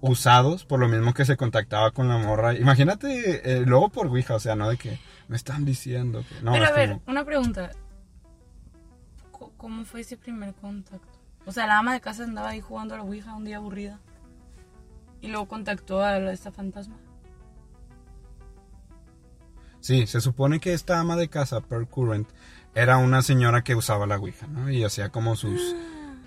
usados por lo mismo que se contactaba con la morra. Imagínate, eh, luego por Ouija, o sea, no de que me están diciendo que... No, Pero a ver, como- una pregunta. ¿Cómo fue ese primer contacto? O sea, la ama de casa andaba ahí jugando a la Ouija un día aburrida. Y luego contactó a esta fantasma. Sí, se supone que esta ama de casa, Pearl Current, era una señora que usaba la Ouija, ¿no? Y hacía como sus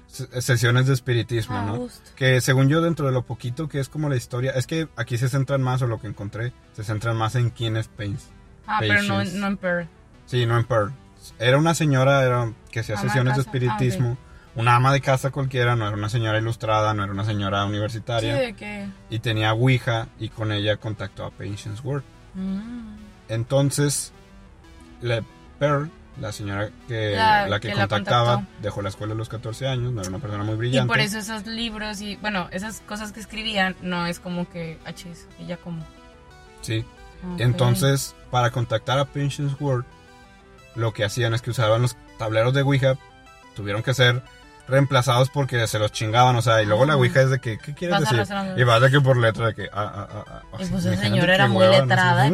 se- sesiones de espiritismo, A ¿no? Que según yo, dentro de lo poquito que es como la historia, es que aquí se centran más, o lo que encontré, se centran más en quién es Pains. Ah, pero no, no en Pearl. Sí, no en Pearl. Era una señora era, que hacía Ama de sesiones de casa. Ah, ok. espiritismo. Una ama de casa cualquiera, no era una señora ilustrada, no era una señora Sí, universitaria. de que... Y tenía Ouija y con ella contactó a Patience Ward. Mm. Entonces, la Pearl, la señora que la, La que, que la contactaba, contactó. dejó la escuela a los 14 años, no era una persona muy Y brillante. por eso esos libros y, bueno, esas cosas que escribían no es como que, achis, ella como... Sí. Ok. Entonces, para contactar a Patience Ward, lo que hacían es que usaban los tableros de Ouija, tuvieron que ser reemplazados porque se los chingaban, o sea, y luego la Ah. Ouija es de que, ¿qué quieres decir? Y vas de que por letra de que, ah, ah, ah, ah. o Y pues esa señora era muy letrada,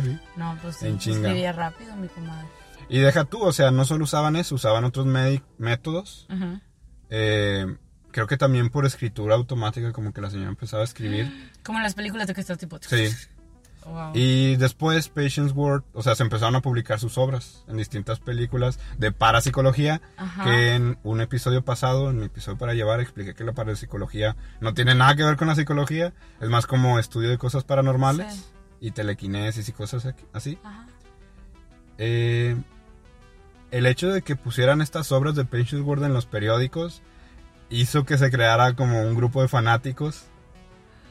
Pues. No, pues sí, chinga. escribía rápido, mi comadre. Y deja tú, o sea, no solo usaban eso, usaban otros métodos. Eh, creo que también por escritura automática, como que la señora empezaba a escribir. <gasps> Como en las películas de que estás tipo... Sí. <laughs> Wow. Y después Patience Ward, o sea, se empezaron a publicar sus obras en distintas películas de parapsicología, Ajá. que en un episodio pasado, en mi episodio para llevar, expliqué que la parapsicología no tiene nada que ver con la psicología, es más como estudio de cosas paranormales Sí. Y telequinesis y cosas así. Ajá. Eh, el hecho de que pusieran estas obras de Ward en los periódicos hizo que se creara como un grupo de fanáticos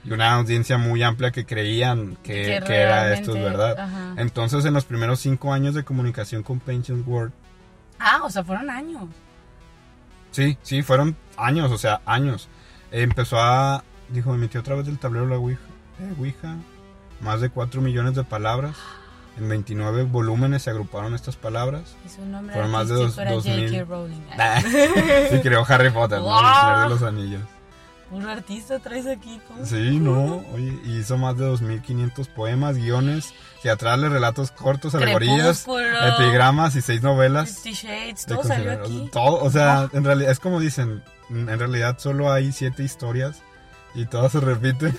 y una audiencia muy amplia que creían que, que era esto verdad. Ajá. Entonces, en los primeros cinco años de comunicación con Ward, Ah, o sea, fueron años. sí, sí, fueron años, o sea, años. Eh, empezó a, dijo, emitió a través del tablero la Ouija, eh, Ouija, más de 4 millones de palabras. En 29 volúmenes se agruparon estas palabras. Y su nombre Fueron más de dos- artístico era dos J.K. mil. Rowling. <laughs> y creó Harry Potter, ¿no? El Wow. De los Anillos. Puro artista traes aquí todo. Sí, no, oye, hizo más de 2.500 poemas, guiones, teatrales, relatos cortos, alegorías, epigramas y seis novelas. Fifty Shades, de todo salió aquí. Todo, o sea, en realidad, es como dicen, en realidad solo hay siete historias y todas se repiten.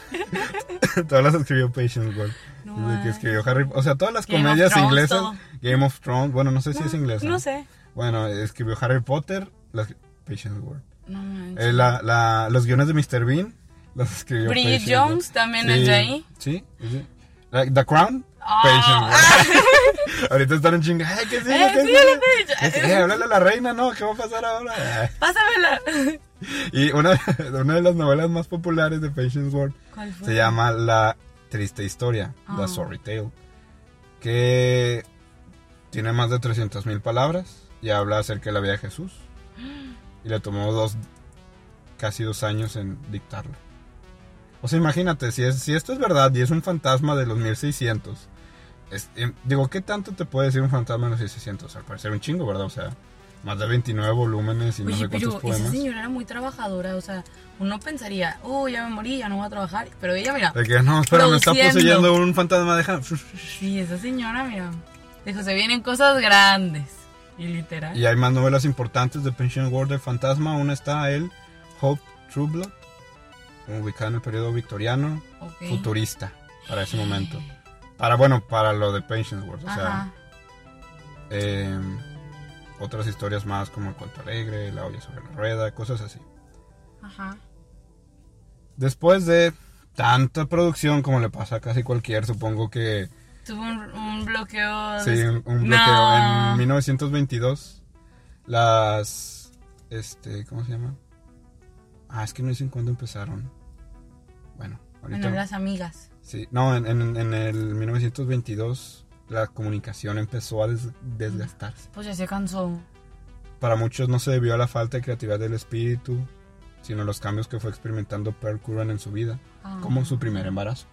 <laughs> todas las escribió Patience Ward. No que escribió Harry, o sea, todas las Game comedias Thrones, inglesas, todo. Game of Thrones, bueno, no sé si No, es inglesa. No sé. Bueno, escribió Harry Potter, las Patience Ward. No. Eh, la- la- los guiones de Mr. Bean los escribió Bridget Patience. Jones también Sí, es de ahí. Sí, sí. La- The Crown, Ah. Patience Ward. <laughs> Ahorita están en chinga. Ay, ¿qué sigue? Eh, ¿Qué sí, sigue? la ¿Qué sigue? Háblale a la reina, ¿no? ¿Qué va a pasar ahora? Pásamela. Y una, <laughs> una de las novelas más populares de Patience Ward se llama La triste historia, Ah. The Sorry Tale, que tiene más de 300.000 palabras y habla acerca de la vida de Jesús. Y le tomó dos, casi dos años en dictarla. O sea, imagínate, si, es, si esto es verdad y es un fantasma de los 1600, es- em, digo, ¿qué tanto te puede decir un fantasma de los 1600? Al parecer un chingo, ¿verdad? O sea, más de 29 volúmenes y no Oye, sé pero cuántos esa poemas. señora era muy trabajadora, o sea, uno pensaría, oh, ya me morí, ya no voy a trabajar, pero ella, mira, De que no, espera, me está poseyendo un fantasma, deja. sí, esa señora, mira, dijo, se vienen cosas grandes, y literal. Y hay más novelas importantes de Pension World del fantasma. Una está el Hope True Blood, ubicada en el periodo victoriano, Ok. futurista para ese momento. Para, bueno, para lo de Pension World. O sea, eh, otras historias más como El Cuento Alegre, La olla sobre la rueda, cosas así. Ajá. Después de tanta producción como le pasa a casi cualquier, supongo que Tuvo un, un bloqueo. Sí, un, No. bloqueo. En 1922, las. Este, ¿Cómo se llama? Ah, es que no dicen cuándo empezaron. Bueno, ahorita. Bueno, las amigas. Sí, no, en, en- en el 1922 la comunicación empezó a des- desgastarse. Pues ya se cansó. Para muchos no se debió a la falta de creatividad del espíritu, sino a los cambios que fue experimentando Pearl Curran en su vida, Ah. como su primer embarazo.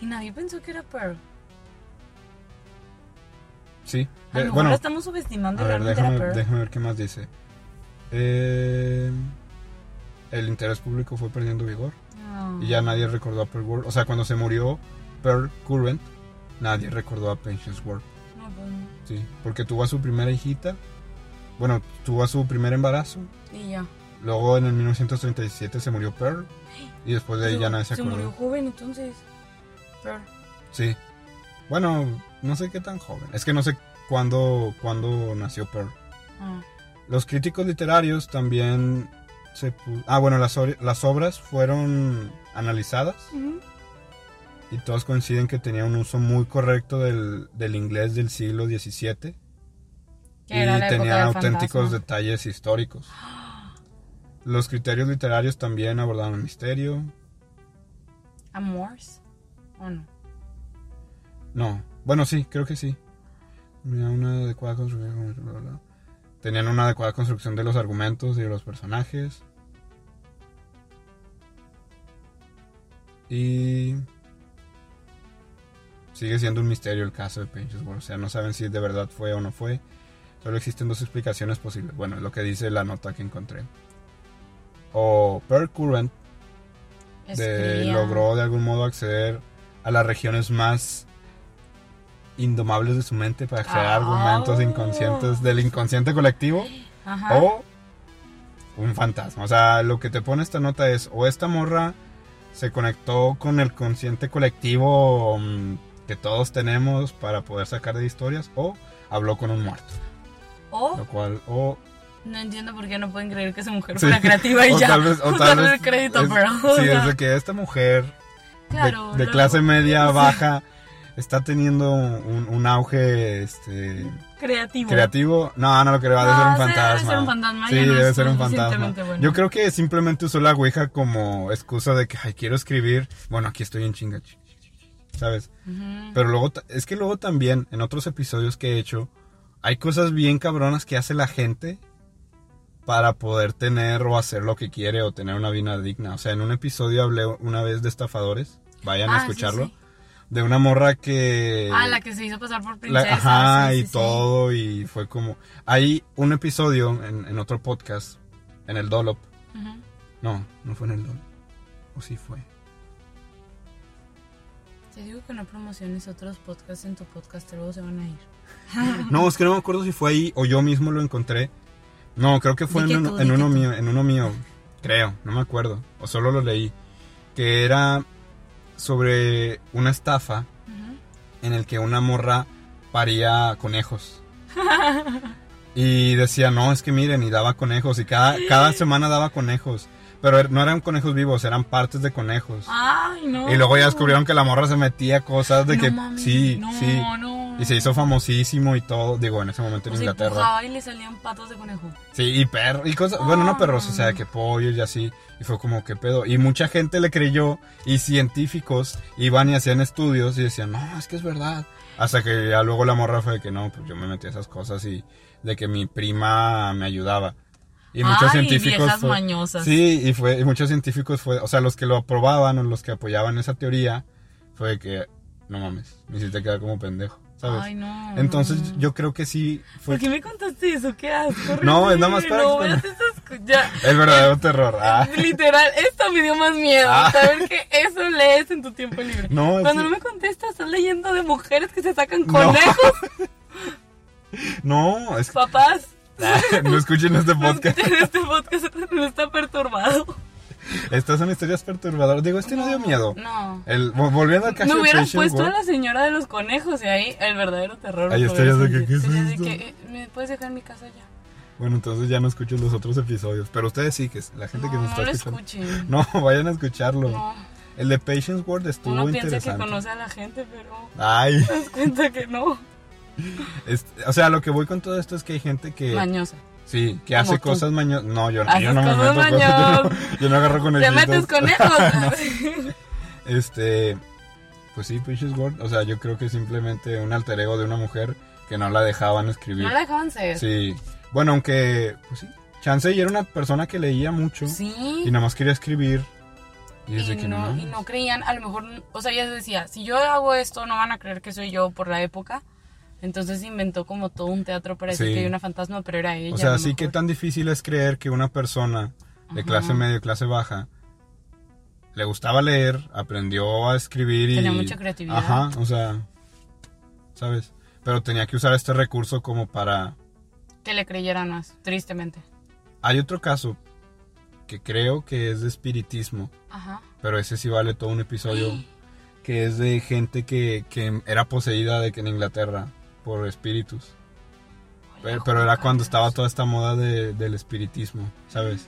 Y nadie pensó que era Pearl. Sí, A mejor bueno, estamos subestimando A ver, realmente era déjame, Pearl. déjame ver qué más dice. Eh, el interés público fue perdiendo vigor Ah. y ya nadie recordó a Pearl World. O sea, cuando se murió Pearl Current, nadie recordó a Patience World. No, pues no. Sí, porque tuvo a su primera hijita. Bueno, tuvo a su primer embarazo. Y ya. Luego en el 1937 se murió Pearl. Y después de ahí ya Se- nadie se Se acordó. murió joven entonces. Pearl. Sí. Bueno, no sé qué tan joven. Es que no sé cuándo, cuándo nació Pearl. Ah. Los críticos literarios también se... Ah, bueno, las, las obras fueron analizadas. Y todos coinciden que tenía un uso muy correcto del, del inglés del siglo XVII y del auténticos fantasma. detalles históricos. Los criterios literarios también abordaron el misterio. ¿A Morse? ¿O no? No, bueno, sí, creo que sí. Tenía una adecuada construcción. bla, bla, bla. Tenían una adecuada construcción de los argumentos y de los personajes. Y sigue siendo un misterio el caso de Pinches World. O sea, no saben si de verdad fue o no fue. Solo existen dos explicaciones posibles. Bueno, es lo que dice la nota que encontré. O Per Current de- logró de algún modo acceder a las regiones más indomables de su mente para a Ah. argumentos inconscientes del inconsciente colectivo Ajá. o un fantasma. O sea, lo que te pone esta nota es o esta morra se conectó con el consciente colectivo mm, que todos tenemos para poder sacar de historias o habló con un muerto. O Lo cual, o no entiendo por qué no pueden creer que esa mujer Sí. fuera creativa y o ya. tal vez, o <laughs> tal vez el crédito, es- pero. o sí, sea, es de que esta mujer claro, de, de clase media baja está teniendo un, un auge este Creativo. creativo. No, no lo creo, No, ser un sí, debe fantasma. ser un fantasma, Sí, no debe ser un fantasma. bueno. Yo creo que simplemente usó la ouija como excusa de que, ay, quiero escribir. Bueno, aquí estoy en chinga, ¿sabes? Pero luego, es que luego también, en otros episodios que he hecho, hay cosas bien cabronas que hace la gente para poder tener o hacer lo que quiere o tener una vida digna. O sea, en un episodio hablé una vez de estafadores, vayan a Ah, escucharlo, sí. de una morra que... Ah, la que se hizo pasar por la- princesa. ajá, sí, y todo, y fue como... Hay un episodio en, en otro podcast, en el Dolop. No, no fue en el Dolop. O sí fue. Te digo que no promociones otros podcasts en tu podcast, luego se van a ir. <laughs> No, es que no me acuerdo si fue ahí o yo mismo lo encontré. No, creo que fue en, que uno, tú, en mío, en uno mío, creo, no me acuerdo, o solo lo leí, que era sobre una estafa en el que una morra paría conejos. <laughs> Y decía, no, es que miren, y daba conejos, y cada, cada <laughs> semana daba conejos. Pero er- no eran conejos vivos, eran partes de conejos. Ay, no. Y luego ya descubrieron que la morra se metía cosas de No que, mames, sí, no, sí. No, Y se hizo famosísimo y todo, digo, en ese momento en O Inglaterra. y le salían patos de conejo. Sí, y perros, y cosas, bueno, no perros, o sea, Ah. que pollos y así. Y fue como, ¿qué pedo? Y mucha gente le creyó, y científicos iban y hacían estudios y decían, no, es que es verdad. Hasta que ya luego la morra fue de que no, pues yo me metí a esas cosas y de que mi prima me ayudaba. Y muchos Ay, científicos. fue- mañosas. Sí, y fue, y muchos científicos fue, o sea, los que lo aprobaban o los que apoyaban esa teoría, fue que, no mames, me hiciste quedar como pendejo, ¿sabes? Ay, no. Entonces no. yo creo que sí fue ¿Por qué me contaste eso? ¿Qué asco? No, es nada más para No, que- <laughs> ya el verdadero terror. Ah. <laughs> Literal, esto me dio más miedo. Ah. Saber que eso lees en tu tiempo libre. No, Cuando sí. no me contestas, estás leyendo de mujeres que se sacan No. conejos, <laughs> No, es que papás. <laughs> no escuchen este No podcast. escuchen este podcast no está perturbado. Estas son historias perturbadoras. Digo, este no dio miedo. No. El, vol- volviendo de hubieran Patient puesto a World, la señora de los conejos y ahí el verdadero terror. Hay historias de que, ¿qué es esto? de que, eh, ¿me puedes dejar en mi casa ya? Bueno, entonces ya no escucho los otros episodios. Pero ustedes sí, que es la gente no, que nos no está lo escuchando. escuchen. <laughs> No, vayan a escucharlo. No. El de Patience World estuvo Uno piensa que interesante. conoce a la gente, pero Ay, <laughs> te das cuenta que no. <laughs> es- o sea, lo que voy con todo esto es que hay gente que Mañosa. sí, que hace tú. cosas mañosas. No, yo, yo no me meto cosas cosas, yo no, yo no agarro con Te metes conejos. <laughs> <laughs> Este, pues sí, Patience World, o sea, yo creo que simplemente un alter ego de una mujer que no la dejaban escribir. no la dejaban ser. Sí. Bueno, aunque, pues sí. Chance y era una persona que leía mucho Sí. y nada más quería escribir. Y Y que no, no. y no creían, a lo mejor, o sea, ella decía, si yo hago esto, no van a creer que soy yo por la época. Entonces inventó como todo un teatro para decir Sí. que hay una fantasma, pero era ella. o sea, sí que tan difícil es creer que una persona de Ajá. clase media, clase baja, le gustaba leer, aprendió a escribir y... Tenía mucha creatividad. Ajá, o sea, ¿sabes? Pero tenía que usar este recurso como para... Que le creyeran más, tristemente. Hay otro caso que creo que es de espiritismo, Ajá. pero ese sí vale todo un episodio, <gasps> que es de gente que, que era poseída de que en Inglaterra por espíritus. Pero, pero era cuando estaba toda esta moda de- del espiritismo, ¿sabes?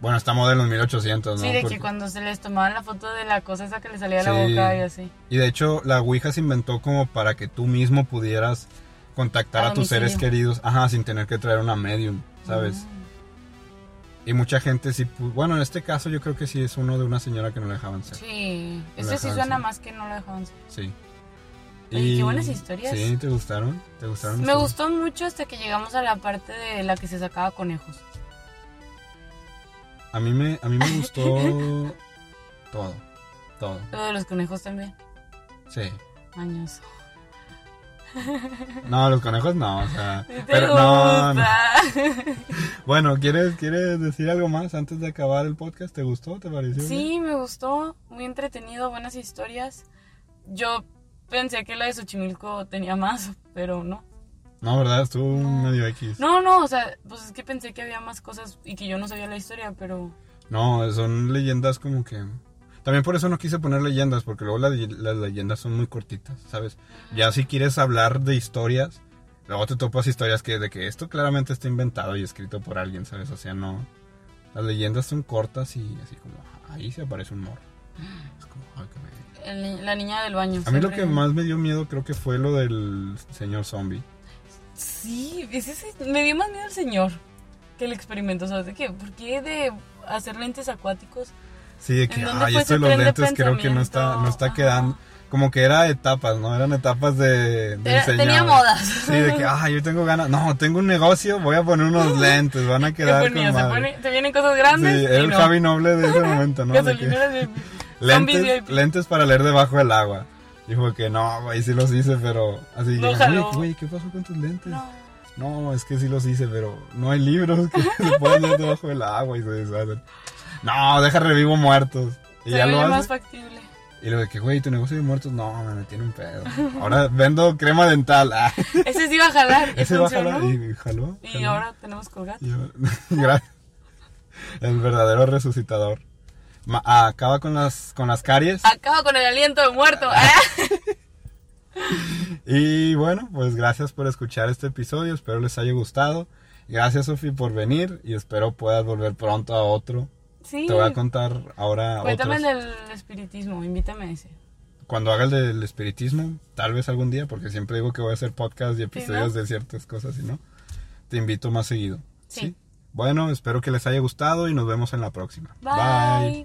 Bueno, esta moda en los 1800, ¿no? Sí, de Porque- que cuando se les tomaban la foto de la cosa esa que le salía de la boca y así. Y de hecho, la Ouija se inventó como para que tú mismo pudieras contactar A a, tus seres queridos, ajá, sin tener que traer una medium, ¿sabes? Mm. Y mucha gente sí, bueno, en este caso yo creo que sí es uno de una señora que no le dejaban ser. Sí, No este la sí suena ser. más que no lo dejaban ser. Sí. Oye, qué buenas historias. Sí, ¿te gustaron? ¿Te gustaron? Me gustó mucho hasta que llegamos a la parte de la que se sacaba conejos. A mí me, a mí me <laughs> gustó todo, todo, Lo de los conejos también. sí. Años. No, los conejos no, o sea, <laughs> ¿Te pero no? <laughs> Bueno, ¿quieres, ¿quieres decir algo más antes de acabar el podcast? ¿Te gustó? ¿Te pareció? bien? Sí, me gustó. Muy entretenido, buenas historias. Yo pensé que la de Xochimilco tenía más, pero no. No, ¿verdad? Estuvo No. medio X. No, no, o sea, pues es que pensé que había más cosas y que yo no sabía la historia, pero... No, son leyendas como que... También por eso no quise poner leyendas, porque luego las, las leyendas son muy cortitas, ¿sabes? Ya si quieres hablar de historias, luego te topas historias que de que esto claramente está inventado y escrito por alguien, ¿sabes? O sea, no... Las leyendas son cortas y así como, ahí se aparece un morro. Es como, ay, qué medio. El- la niña del baño. A mí lo que más me dio miedo creo que fue lo del señor zombie. Sí, ese me dio más miedo el señor que el experimento. ¿Sabes de qué? ¿Por qué de hacer lentes acuáticos? Sí, de que, ¿En dónde ay, esto de los lentes creo que no está, no está quedando. Como que era etapas, ¿no? Eran etapas de, de Era- tenía modas. Sí, de que, ah, yo tengo ganas. No, tengo un negocio, voy a poner unos <laughs> lentes, van a ¿Qué quedar con madre. pone- te vienen cosas grandes. Sí, y era el no. Javi Noble de ese <laughs> momento, ¿no? Lentes, lentes para leer debajo del agua. Dijo que no, güey, sí los hice, pero así. No güey, ¿qué pasó con tus lentes? No. No, es que sí los hice, pero no hay libros que <laughs> se puedan leer debajo del agua y se deshacen. No, deja revivo muertos. Y Se ya lo más hace. factible. Y luego de que, güey, tu negocio de muertos, no, me en un pedo. Ahora vendo crema dental. Ah, <laughs> Ese sí iba a jalar. Ese va a jalar. Y jaló. Y jaló. ahora tenemos colgate. <laughs> Gracias. El verdadero resucitador. Ma- acaba con las, con las caries. Acabo con el aliento de muerto. Ah. <laughs> Y bueno, pues gracias por escuchar este episodio. Espero les haya gustado. Gracias, Sofi, por venir. Y espero puedas volver pronto a otro. Sí. Te voy a contar ahora Cuéntame otros. del espiritismo, invítame a ese. cuando haga el del espiritismo, tal vez algún día, porque siempre digo que voy a hacer podcast y episodios de ciertas cosas, y no, te invito más seguido. Sí. Bueno, espero que les haya gustado y nos vemos en la próxima. Bye.